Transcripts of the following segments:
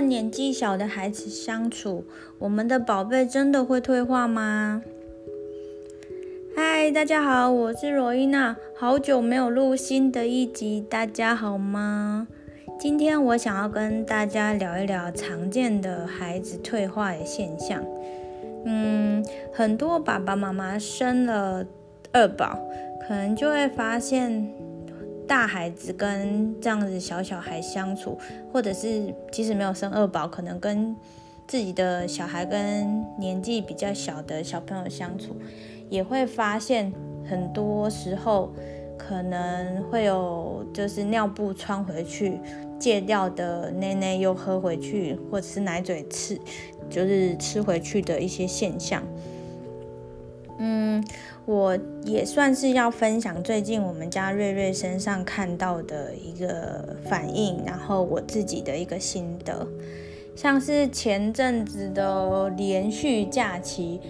年纪小的孩子相处，我们的宝贝真的会退化吗？嗨，大家好，我是罗伊娜，好久没有录新的一集，大家好吗？今天我想要跟大家聊一聊常见的孩子退化的现象。嗯，很多爸爸妈妈生了二宝，可能就会发现大孩子跟这样子小小孩相处，或者是即使没有生二宝，可能跟自己的小孩跟年纪比较小的小朋友相处。也会发现，很多时候可能会有，就是尿布穿回去，戒掉的奶奶又喝回去，或者是奶嘴吃，就是吃回去的一些现象。嗯，我也算是要分享最近我们家瑞瑞身上看到的一个反应，然后我自己的一个心得，像是前阵子的连续假期。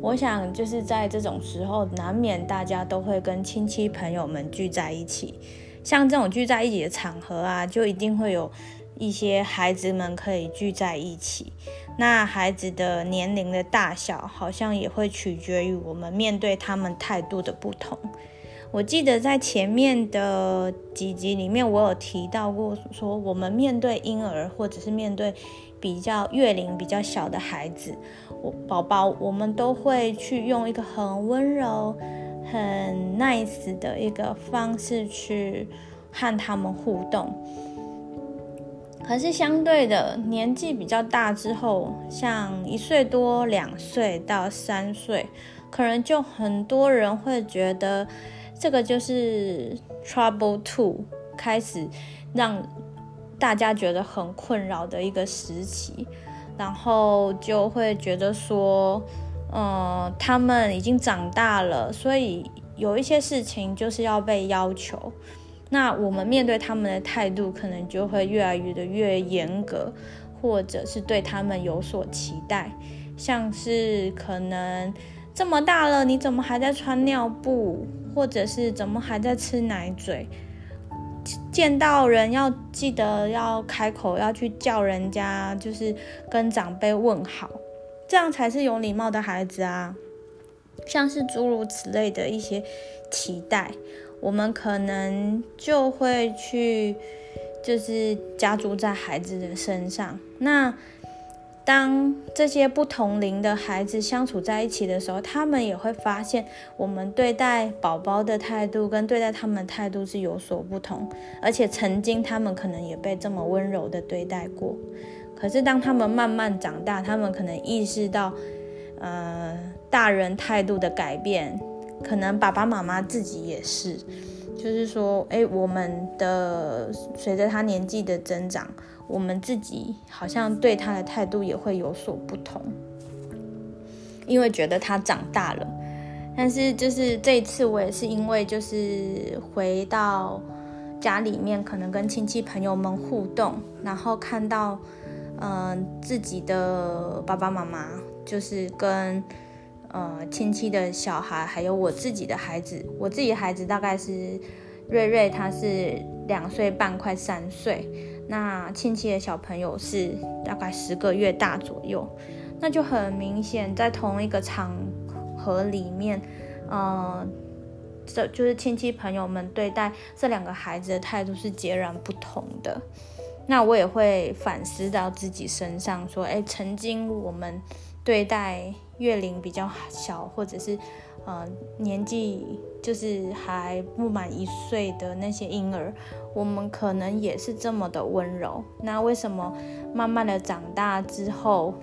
我想就是在这种时候，难免大家都会跟亲戚朋友们聚在一起。像这种聚在一起的场合啊，就一定会有一些孩子们可以聚在一起。那孩子的年龄的大小，好像也会取决于我们面对他们态度的不同。我记得在前面的几集里面，我有提到过，说我们面对婴儿或者是面对比较月龄比较小的孩子，我宝宝，我们都会去用一个很温柔、很 nice 的一个方式去和他们互动。可是相对的，年纪比较大之后，像一岁多、两岁到三岁，可能就很多人会觉得这个就是 trouble two，开始让。大家觉得很困扰的一个时期，然后就会觉得说，嗯，他们已经长大了，所以有一些事情就是要被要求。那我们面对他们的态度，可能就会越来越的越严格，或者是对他们有所期待，像是可能这么大了，你怎么还在穿尿布，或者是怎么还在吃奶嘴？见到人要记得要开口，要去叫人家，就是跟长辈问好，这样才是有礼貌的孩子啊。像是诸如此类的一些期待，我们可能就会去，就是加注在孩子的身上。那。当这些不同龄的孩子相处在一起的时候，他们也会发现我们对待宝宝的态度跟对待他们的态度是有所不同，而且曾经他们可能也被这么温柔的对待过。可是当他们慢慢长大，他们可能意识到，呃，大人态度的改变，可能爸爸妈妈自己也是，就是说，哎，我们的随着他年纪的增长。我们自己好像对他的态度也会有所不同，因为觉得他长大了。但是就是这一次，我也是因为就是回到家里面，可能跟亲戚朋友们互动，然后看到嗯、自己的爸爸妈妈，就是跟呃亲戚的小孩，还有我自己的孩子，我自己孩子大概是瑞瑞，他是两岁半，快三岁。那亲戚的小朋友是大概十个月大左右，那就很明显，在同一个场合里面，呃，这就是亲戚朋友们对待这两个孩子的态度是截然不同的。那我也会反思到自己身上，说，哎，曾经我们对待月龄比较小，或者是。呃，年纪就是还不满一岁的那些婴儿，我们可能也是这么的温柔。那为什么慢慢的长大之后，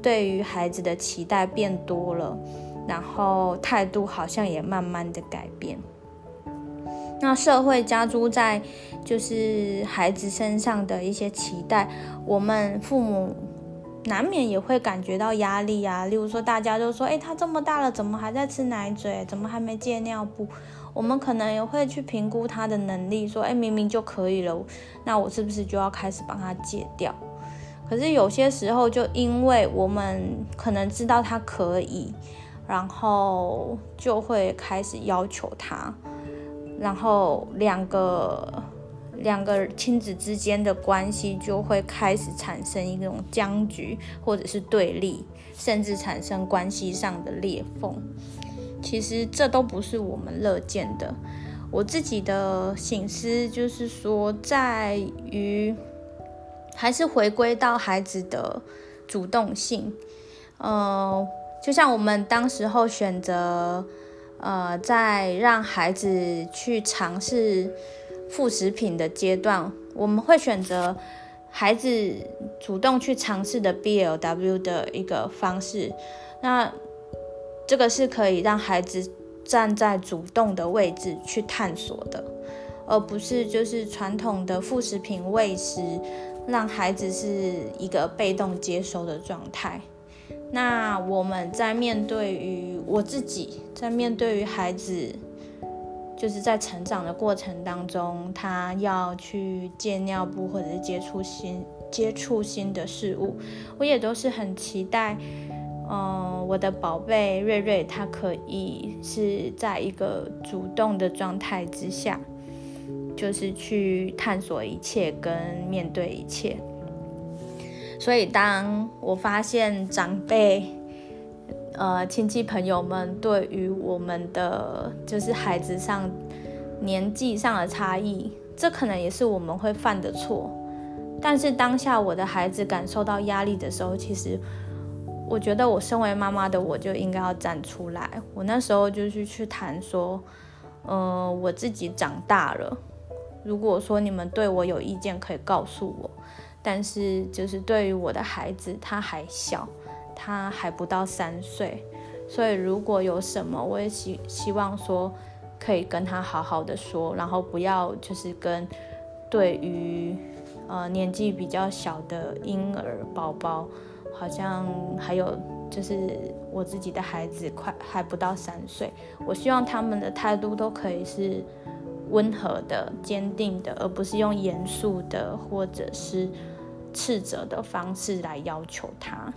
对于孩子的期待变多了，然后态度好像也慢慢的改变？那社会加诸在就是孩子身上的一些期待，我们父母。难免也会感觉到压力啊，例如说，大家都说，诶，他这么大了，怎么还在吃奶嘴？怎么还没戒尿布？我们可能也会去评估他的能力，说，诶，明明就可以了，那我是不是就要开始帮他戒掉？可是有些时候，就因为我们可能知道他可以，然后就会开始要求他，然后两个两个亲子之间的关系就会开始产生一种僵局，或者是对立，甚至产生关系上的裂缝。其实这都不是我们乐见的。我自己的醒思就是说，在于还是回归到孩子的主动性。呃，就像我们当时候选择，呃，在让孩子去尝试副食品的阶段，我们会选择孩子主动去尝试的 BLW 的一个方式。那这个是可以让孩子站在主动的位置去探索的，而不是就是传统的副食品喂食，让孩子是一个被动接收的状态。那我们在面对于我自己，在面对于孩子，就是在成长的过程当中，他要去戒尿布或者是接触新接触新的事物，我也都是很期待。嗯，我的宝贝瑞瑞，他可以是在一个主动的状态之下，就是去探索一切跟面对一切。所以，当我发现长辈、呃亲戚朋友们对于我们的就是孩子上年纪上的差异，这可能也是我们会犯的错。但是当下我的孩子感受到压力的时候，其实。我觉得我身为妈妈的我就应该要站出来。我那时候就是去谈说，呃，我自己长大了。如果说你们对我有意见，可以告诉我。但是就是对于我的孩子，他还小，他还不到三岁，所以如果有什么，我也希希望说可以跟他好好的说，然后不要就是跟对于呃年纪比较小的婴儿宝宝。好像还有就是我自己的孩子快还不到三岁，我希望他们的态度都可以是温和的、坚定的，而不是用严肃的或者是斥责的方式来要求他。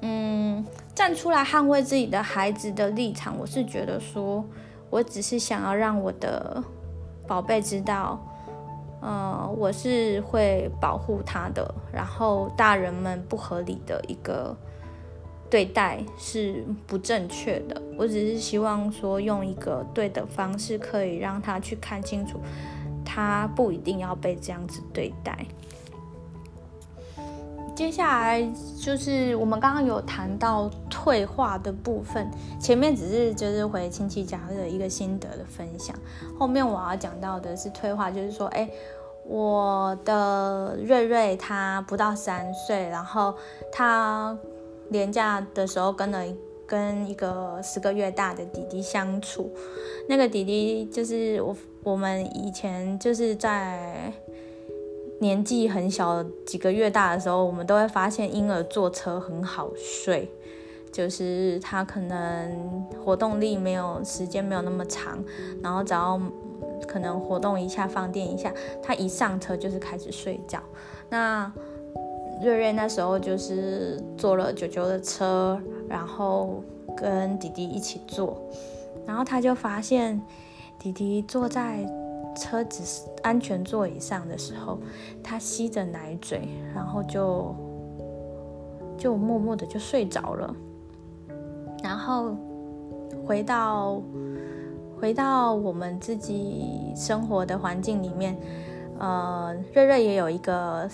嗯，站出来捍卫自己的孩子的立场，我是觉得说，我只是想要让我的宝贝知道。呃，我是会保护他的，然后大人们不合理的一个对待是不正确的。我只是希望说，用一个对的方式，可以让他去看清楚，他不一定要被这样子对待。接下来就是我们刚刚有谈到退化的部分，前面只是就是回亲戚家的一个心得的分享，后面我要讲到的是退化，就是说，哎，我的瑞瑞他不到三岁，然后他连假的时候跟了跟一个十个月大的弟弟相处，那个弟弟就是我我们以前就是在。年纪很小，几个月大的时候，我们都会发现婴儿坐车很好睡，就是他可能活动力没有时间没有那么长，然后只要可能活动一下放电一下，他一上车就是开始睡觉。那瑞瑞那时候就是坐了舅舅的车，然后跟弟弟一起坐，然后他就发现弟弟坐在。车子安全座椅上的时候，他吸着奶嘴，然后就就默默的就睡着了。然后回到回到我们自己生活的环境里面，呃，瑞瑞也有一个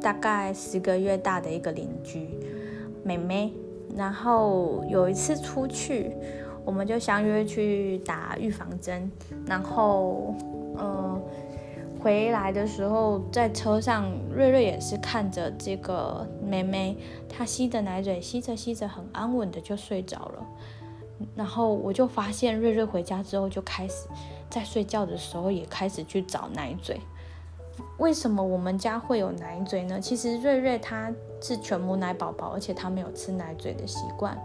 大概十个月大的一个邻居妹妹。然后有一次出去，我们就相约去打预防针，然后。嗯，回来的时候在车上，瑞瑞也是看着这个妹妹，她吸着奶嘴，吸着吸着很安稳的就睡着了。然后我就发现瑞瑞回家之后就开始在睡觉的时候也开始去找奶嘴。为什么我们家会有奶嘴呢？其实瑞瑞他是全母奶宝宝，而且他没有吃奶嘴的习惯。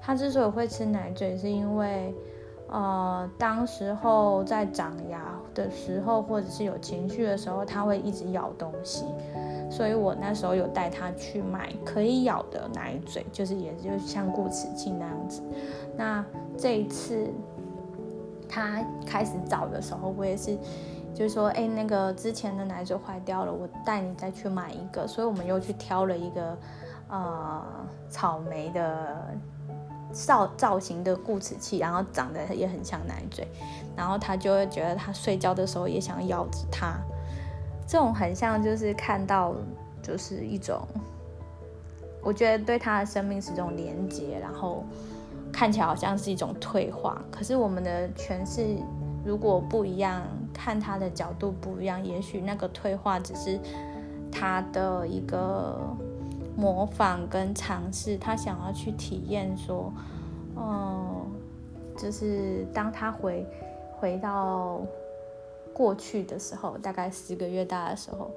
他之所以会吃奶嘴，是因为。呃，当时候在长牙的时候，或者是有情绪的时候，他会一直咬东西，所以我那时候有带他去买可以咬的奶嘴，就是也就像固齿镜那样子。那这一次他开始找的时候，我也是就是说，哎，那个之前的奶嘴坏掉了，我带你再去买一个。所以我们又去挑了一个，呃，草莓的造造型的固齿器，然后长得也很像奶嘴，然后他就会觉得他睡觉的时候也想咬着它。这种很像就是看到，就是一种，我觉得对他的生命是一种连接，然后看起来好像是一种退化。可是我们的诠释如果不一样。看他的角度不一样，也许那个退化只是他的一个模仿跟尝试，他想要去体验说，嗯，就是当他回回到过去的时候，大概十个月大的时候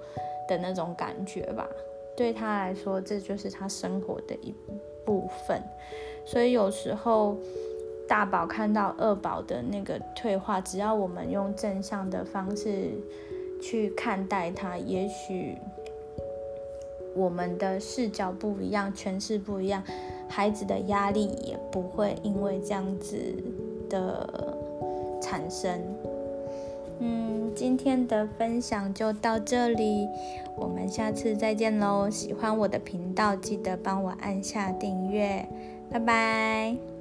的那种感觉吧。对他来说，这就是他生活的一部分，所以有时候。大宝看到二宝的那个退化，只要我们用正向的方式去看待他，也许我们的视角不一样，诠释不一样，孩子的压力也不会因为这样子的产生。嗯，今天的分享就到这里，我们下次再见喽！喜欢我的频道，记得帮我按下订阅，拜拜。